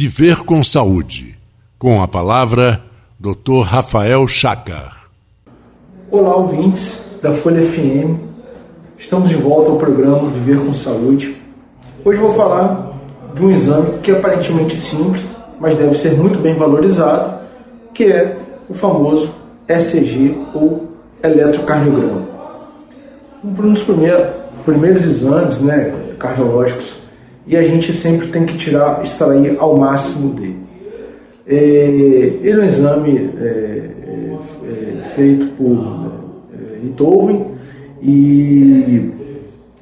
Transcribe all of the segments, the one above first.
Viver com Saúde. Com a palavra, Dr. Rafael Chacar. Olá, ouvintes da Folha FM. Estamos de volta ao programa Viver com Saúde. Hoje vou falar de um exame que é aparentemente simples, mas deve ser muito bem valorizado, que é o famoso ECG ou eletrocardiograma. Um dos primeiros, primeiros exames né, cardiológicos e a gente sempre tem que tirar, extrair ao máximo dele. É, ele é um exame é, é, feito por é, Beethoven e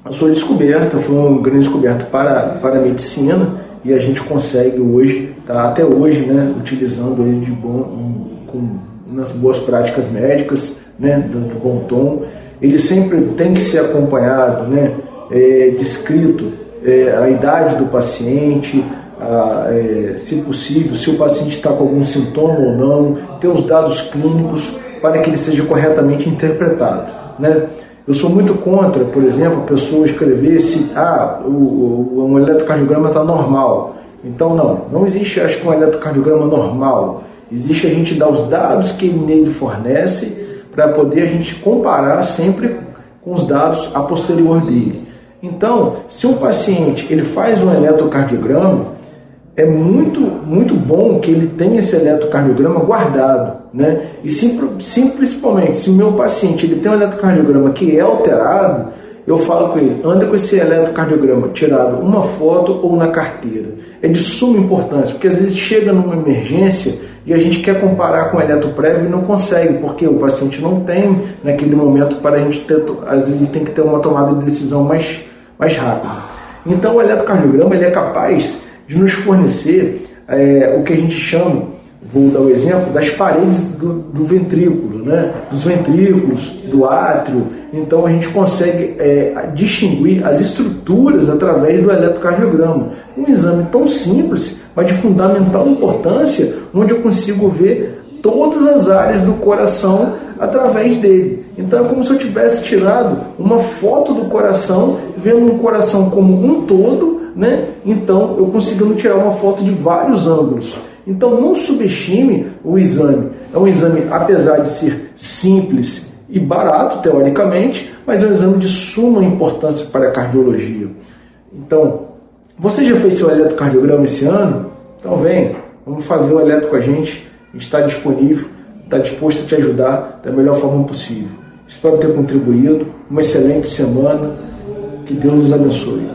a sua descoberta foi uma grande descoberta para, para a medicina e a gente consegue hoje, tá, até hoje, né, utilizando ele de bom, com, nas boas práticas médicas, né, do bom tom. Ele sempre tem que ser acompanhado, né, é, descrito é, a idade do paciente, a, é, se possível, se o paciente está com algum sintoma ou não, ter os dados clínicos para que ele seja corretamente interpretado. Né? Eu sou muito contra, por exemplo, a pessoa escrever se ah, o, o, um eletrocardiograma está normal. Então, não, não existe, acho que um eletrocardiograma normal. Existe a gente dar os dados que ele fornece para poder a gente comparar sempre com os dados a posterior dele. Então, se um paciente ele faz um eletrocardiograma, é muito, muito bom que ele tenha esse eletrocardiograma guardado. Né? E sim, sim, principalmente, se o meu paciente ele tem um eletrocardiograma que é alterado, eu falo com ele, anda com esse eletrocardiograma tirado uma foto ou na carteira. É de suma importância, porque às vezes chega numa emergência e a gente quer comparar com o eletro prévio e não consegue, porque o paciente não tem naquele momento para a gente ter, às vezes tem que ter uma tomada de decisão mais, mais rápida. Então o eletrocardiograma ele é capaz de nos fornecer é, o que a gente chama vou dar o exemplo das paredes do, do, ventrículo, né? dos ventrículos, do átrio. Então a gente consegue é, distinguir as estruturas através do eletrocardiograma. Um exame tão simples, mas de fundamental importância, onde eu consigo ver todas as áreas do coração através dele. Então é como se eu tivesse tirado uma foto do coração, vendo um coração como um todo, né? Então eu conseguindo tirar uma foto de vários ângulos. Então não subestime o exame. É um exame, apesar de ser simples e barato, teoricamente, mas é um exame de suma importância para a cardiologia. Então, você já fez seu eletrocardiograma esse ano? Então vem, vamos fazer o eletro com a gente. A gente está disponível, está disposto a te ajudar da melhor forma possível. Espero ter contribuído. Uma excelente semana. Que Deus nos abençoe.